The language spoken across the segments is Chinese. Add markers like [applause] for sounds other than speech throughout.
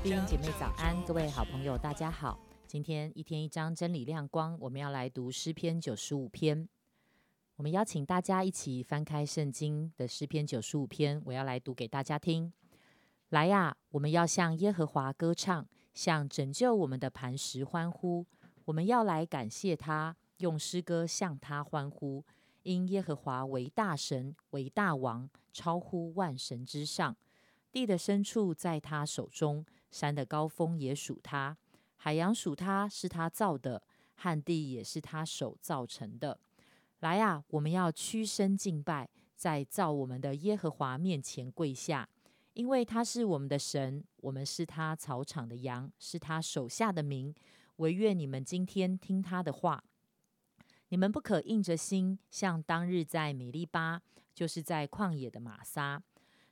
弟兄姐妹早安，各位好朋友大家好。今天一天一章真理亮光，我们要来读诗篇九十五篇。我们邀请大家一起翻开圣经的诗篇九十五篇，我要来读给大家听。来呀，我们要向耶和华歌唱，向拯救我们的磐石欢呼。我们要来感谢他，用诗歌向他欢呼。因耶和华为大神，为大王，超乎万神之上。地的深处在他手中，山的高峰也属他，海洋属他，是他造的，旱地也是他手造成的。来呀，我们要屈身敬拜，在造我们的耶和华面前跪下，因为他是我们的神，我们是他草场的羊，是他手下的民。唯愿你们今天听他的话，你们不可硬着心，像当日在美利巴，就是在旷野的玛撒。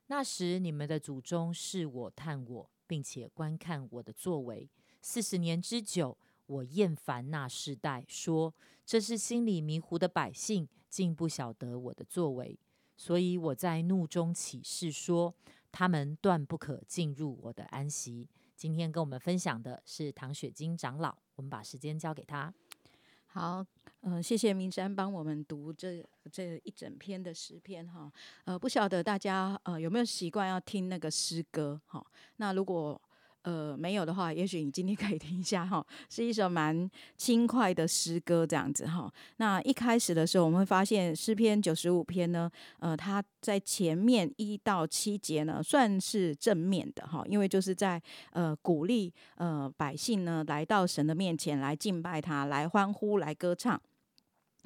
那时你们的祖宗是我探我，并且观看我的作为四十年之久。我厌烦那世代，说这是心里迷糊的百姓，竟不晓得我的作为。所以我在怒中起誓说，他们断不可进入我的安息。今天跟我们分享的是唐雪晶长老，我们把时间交给他。好，嗯，谢谢明山帮我们读这这一整篇的诗篇哈。呃，不晓得大家呃有没有习惯要听那个诗歌哈？那如果呃，没有的话，也许你今天可以听一下哈，是一首蛮轻快的诗歌这样子哈。那一开始的时候，我们会发现诗篇九十五篇呢，呃，它在前面一到七节呢，算是正面的哈，因为就是在呃鼓励呃百姓呢来到神的面前来敬拜他，来欢呼，来歌唱。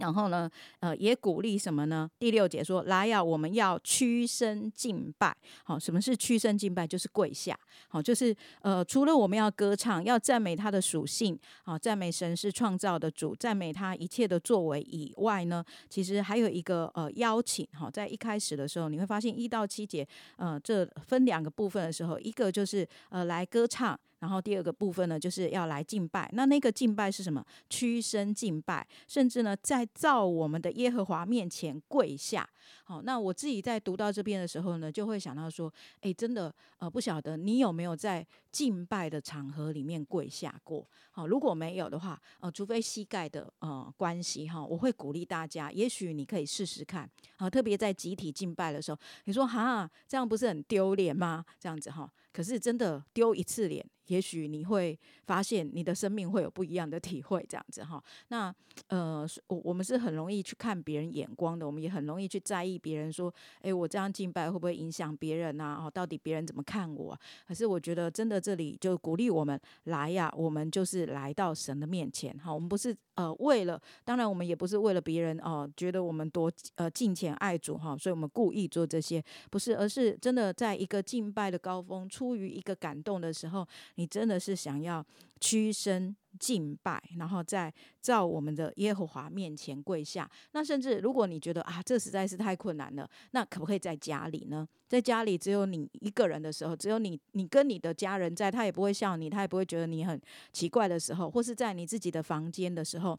然后呢，呃，也鼓励什么呢？第六节说：“来呀，我们要屈身敬拜。”好，什么是屈身敬拜？就是跪下。好，就是呃，除了我们要歌唱、要赞美他的属性，啊，赞美神是创造的主，赞美他一切的作为以外呢，其实还有一个呃邀请。好，在一开始的时候，你会发现一到七节，呃，这分两个部分的时候，一个就是呃来歌唱。然后第二个部分呢，就是要来敬拜。那那个敬拜是什么？屈身敬拜，甚至呢，在造我们的耶和华面前跪下。好，那我自己在读到这边的时候呢，就会想到说，哎，真的，呃，不晓得你有没有在敬拜的场合里面跪下过？好，如果没有的话，呃，除非膝盖的呃关系哈，我会鼓励大家，也许你可以试试看。啊，特别在集体敬拜的时候，你说哈，这样不是很丢脸吗？这样子哈，可是真的丢一次脸。也许你会发现你的生命会有不一样的体会，这样子哈。那呃，我我们是很容易去看别人眼光的，我们也很容易去在意别人说，哎，我这样敬拜会不会影响别人呐？哦，到底别人怎么看我？可是我觉得真的这里就鼓励我们来呀，我们就是来到神的面前哈。我们不是呃为了，当然我们也不是为了别人哦，觉得我们多呃敬虔爱主哈，所以我们故意做这些，不是，而是真的在一个敬拜的高峰，出于一个感动的时候。你真的是想要屈身敬拜，然后在照我们的耶和华面前跪下。那甚至如果你觉得啊，这实在是太困难了，那可不可以在家里呢？在家里只有你一个人的时候，只有你，你跟你的家人在，他也不会笑你，他也不会觉得你很奇怪的时候，或是在你自己的房间的时候。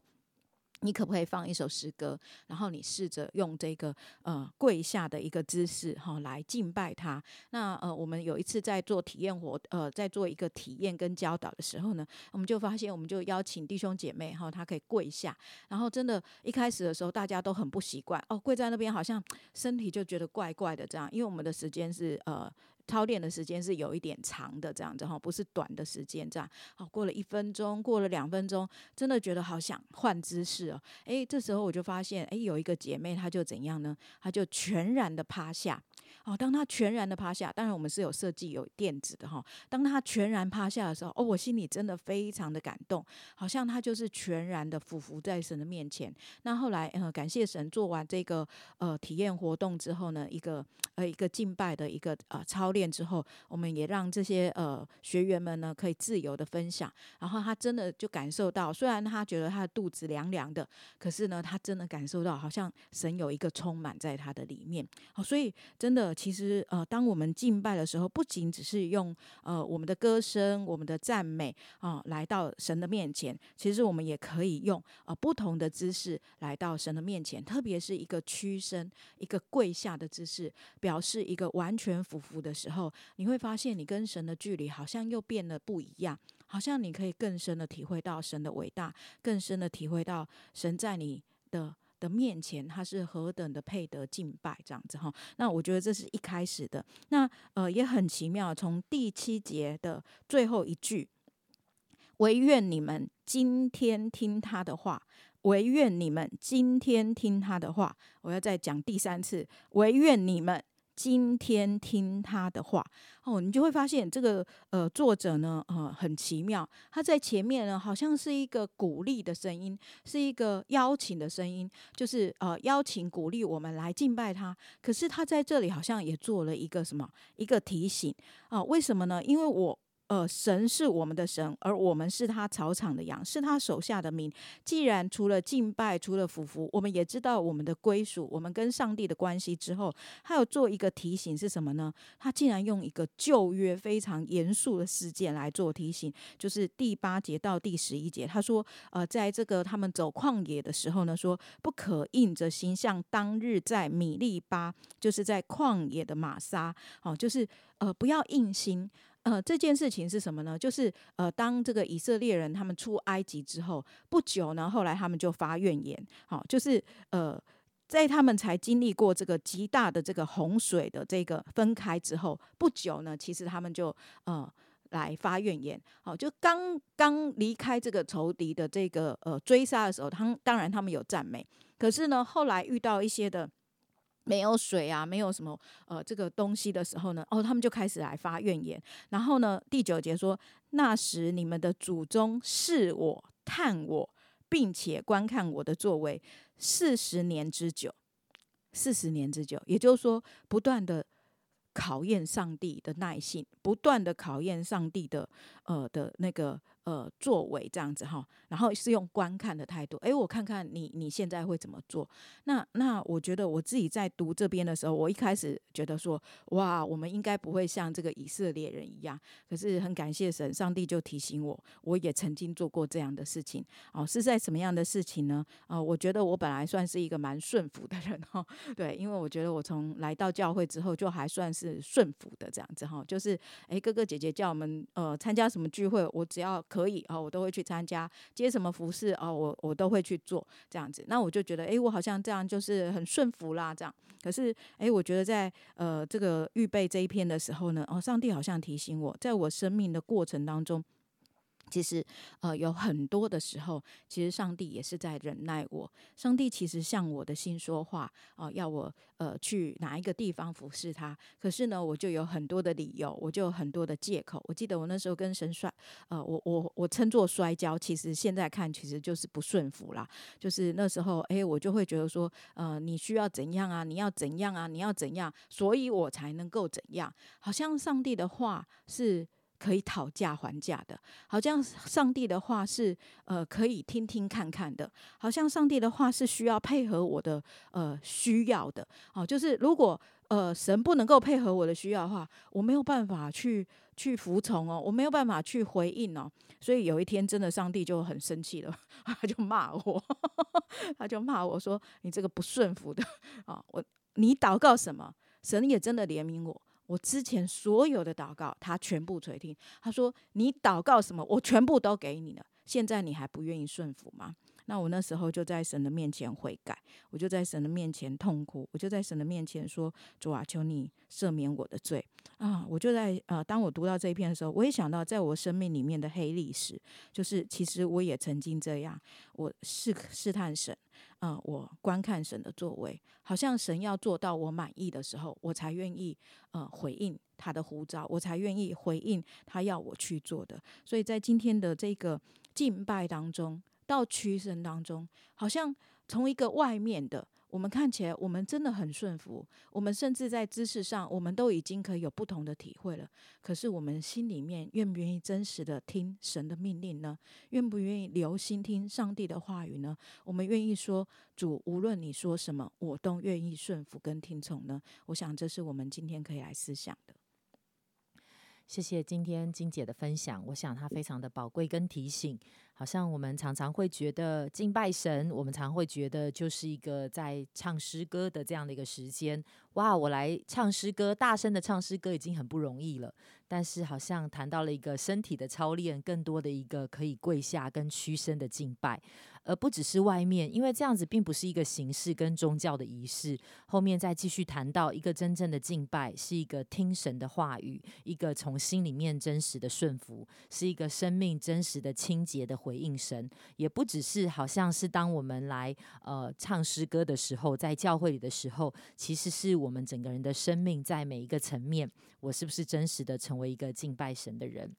你可不可以放一首诗歌，然后你试着用这个呃跪下的一个姿势哈来敬拜他？那呃，我们有一次在做体验活呃，在做一个体验跟教导的时候呢，我们就发现，我们就邀请弟兄姐妹哈，他可以跪下，然后真的，一开始的时候大家都很不习惯哦，跪在那边好像 [tsk] 身体就觉得怪怪的这样，因为我们的时间是呃。操练的时间是有一点长的，这样子哈，不是短的时间这样。好，过了一分钟，过了两分钟，真的觉得好想换姿势哦。诶，这时候我就发现，诶，有一个姐妹，她就怎样呢？她就全然的趴下。哦，当她全然的趴下，当然我们是有设计有垫子的哈。当她全然趴下的时候，哦，我心里真的非常的感动，好像她就是全然的俯伏在神的面前。那后来，呃，感谢神做完这个呃体验活动之后呢，一个呃一个敬拜的一个呃操。练之后，我们也让这些呃学员们呢可以自由的分享。然后他真的就感受到，虽然他觉得他的肚子凉凉的，可是呢，他真的感受到好像神有一个充满在他的里面。好，所以真的。其实呃，当我们敬拜的时候，不仅只是用呃我们的歌声、我们的赞美啊，来到神的面前，其实我们也可以用呃不同的姿势来到神的面前，特别是一个屈身、一个跪下的姿势，表示一个完全俯伏的时候，你会发现你跟神的距离好像又变得不一样，好像你可以更深的体会到神的伟大，更深的体会到神在你的。的面前，他是何等的配得敬拜，这样子哈。那我觉得这是一开始的，那呃也很奇妙。从第七节的最后一句，唯愿你们今天听他的话，唯愿你们今天听他的话。我要再讲第三次，唯愿你们。今天听他的话哦，你就会发现这个呃作者呢呃很奇妙，他在前面呢好像是一个鼓励的声音，是一个邀请的声音，就是呃邀请鼓励我们来敬拜他。可是他在这里好像也做了一个什么一个提醒啊？为什么呢？因为我。呃，神是我们的神，而我们是他草场的羊，是他手下的民。既然除了敬拜，除了服服，我们也知道我们的归属，我们跟上帝的关系之后，他有做一个提醒是什么呢？他竟然用一个旧约非常严肃的事件来做提醒，就是第八节到第十一节，他说，呃，在这个他们走旷野的时候呢，说不可硬着形象，当日在米利巴，就是在旷野的玛莎，哦，就是呃，不要硬心。呃，这件事情是什么呢？就是呃，当这个以色列人他们出埃及之后不久呢，后来他们就发怨言，好，就是呃，在他们才经历过这个极大的这个洪水的这个分开之后不久呢，其实他们就呃来发怨言，好，就刚刚离开这个仇敌的这个呃追杀的时候，他当然他们有赞美，可是呢，后来遇到一些的。没有水啊，没有什么呃这个东西的时候呢，哦，他们就开始来发怨言。然后呢，第九节说：“那时你们的祖宗视我、探我，并且观看我的作为四十年之久，四十年之久。”也就是说，不断的考验上帝的耐性，不断的考验上帝的呃的那个。呃，作为这样子哈，然后是用观看的态度，诶，我看看你你现在会怎么做？那那我觉得我自己在读这边的时候，我一开始觉得说，哇，我们应该不会像这个以色列人一样。可是很感谢神，上帝就提醒我，我也曾经做过这样的事情。哦，是在什么样的事情呢？啊，我觉得我本来算是一个蛮顺服的人哈，对，因为我觉得我从来到教会之后，就还算是顺服的这样子哈，就是诶，哥哥姐姐叫我们呃参加什么聚会，我只要。可以啊，我都会去参加接什么服饰啊，我我都会去做这样子。那我就觉得，哎，我好像这样就是很顺服啦，这样。可是，哎，我觉得在呃这个预备这一篇的时候呢，哦，上帝好像提醒我，在我生命的过程当中。其实，呃，有很多的时候，其实上帝也是在忍耐我。上帝其实向我的心说话，啊，要我呃去哪一个地方服侍他。可是呢，我就有很多的理由，我就有很多的借口。我记得我那时候跟神摔，呃，我我我称作摔跤，其实现在看其实就是不顺服啦。就是那时候，哎，我就会觉得说，呃，你需要怎样啊？你要怎样啊？你要怎样？所以我才能够怎样？好像上帝的话是。可以讨价还价的，好像上帝的话是呃可以听听看看的，好像上帝的话是需要配合我的呃需要的，哦，就是如果呃神不能够配合我的需要的话，我没有办法去去服从哦，我没有办法去回应哦，所以有一天真的上帝就很生气了，[laughs] 他就骂我，[laughs] 他就骂我说你这个不顺服的啊，[laughs] 我你祷告什么，神也真的怜悯我。我之前所有的祷告，他全部垂听。他说：“你祷告什么，我全部都给你了。现在你还不愿意顺服吗？”那我那时候就在神的面前悔改，我就在神的面前痛哭，我就在神的面前说：“主啊，求你赦免我的罪啊！”我就在呃，当我读到这一篇的时候，我也想到在我生命里面的黑历史，就是其实我也曾经这样，我试试探神。嗯，我观看神的作为，好像神要做到我满意的时候，我才愿意呃回应他的呼召，我才愿意回应他要我去做的。所以在今天的这个敬拜当中，到屈身当中，好像从一个外面的我们看起来我们真的很顺服，我们甚至在知识上，我们都已经可以有不同的体会了。可是我们心里面愿不愿意真实的听神的命令呢？愿不愿意留心听上帝的话语呢？我们愿意说主，无论你说什么，我都愿意顺服跟听从呢？我想这是我们今天可以来思想的。谢谢今天金姐的分享，我想她非常的宝贵跟提醒。好像我们常常会觉得敬拜神，我们常会觉得就是一个在唱诗歌的这样的一个时间。哇，我来唱诗歌，大声的唱诗歌已经很不容易了。但是好像谈到了一个身体的操练，更多的一个可以跪下跟屈身的敬拜。而不只是外面，因为这样子并不是一个形式跟宗教的仪式。后面再继续谈到一个真正的敬拜，是一个听神的话语，一个从心里面真实的顺服，是一个生命真实的清洁的回应神。也不只是好像是当我们来呃唱诗歌的时候，在教会里的时候，其实是我们整个人的生命在每一个层面，我是不是真实的成为一个敬拜神的人？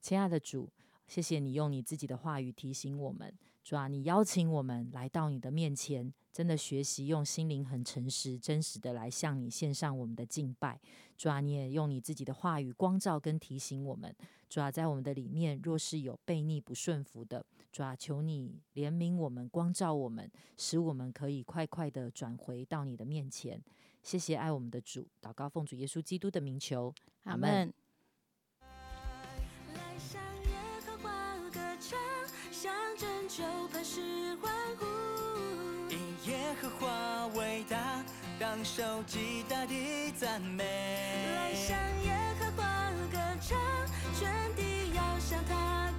亲爱的主，谢谢你用你自己的话语提醒我们。主啊，你邀请我们来到你的面前，真的学习用心灵很诚实、真实的来向你献上我们的敬拜。主啊，你也用你自己的话语光照跟提醒我们。主啊，在我们的里面若是有悖逆不顺服的，主啊，求你怜悯我们，光照我们，使我们可以快快的转回到你的面前。谢谢爱我们的主，祷告奉主耶稣基督的名求，阿门。就怕是欢呼，因耶和华伟大，当手极大的赞美。来向耶和华歌唱，全地要向他。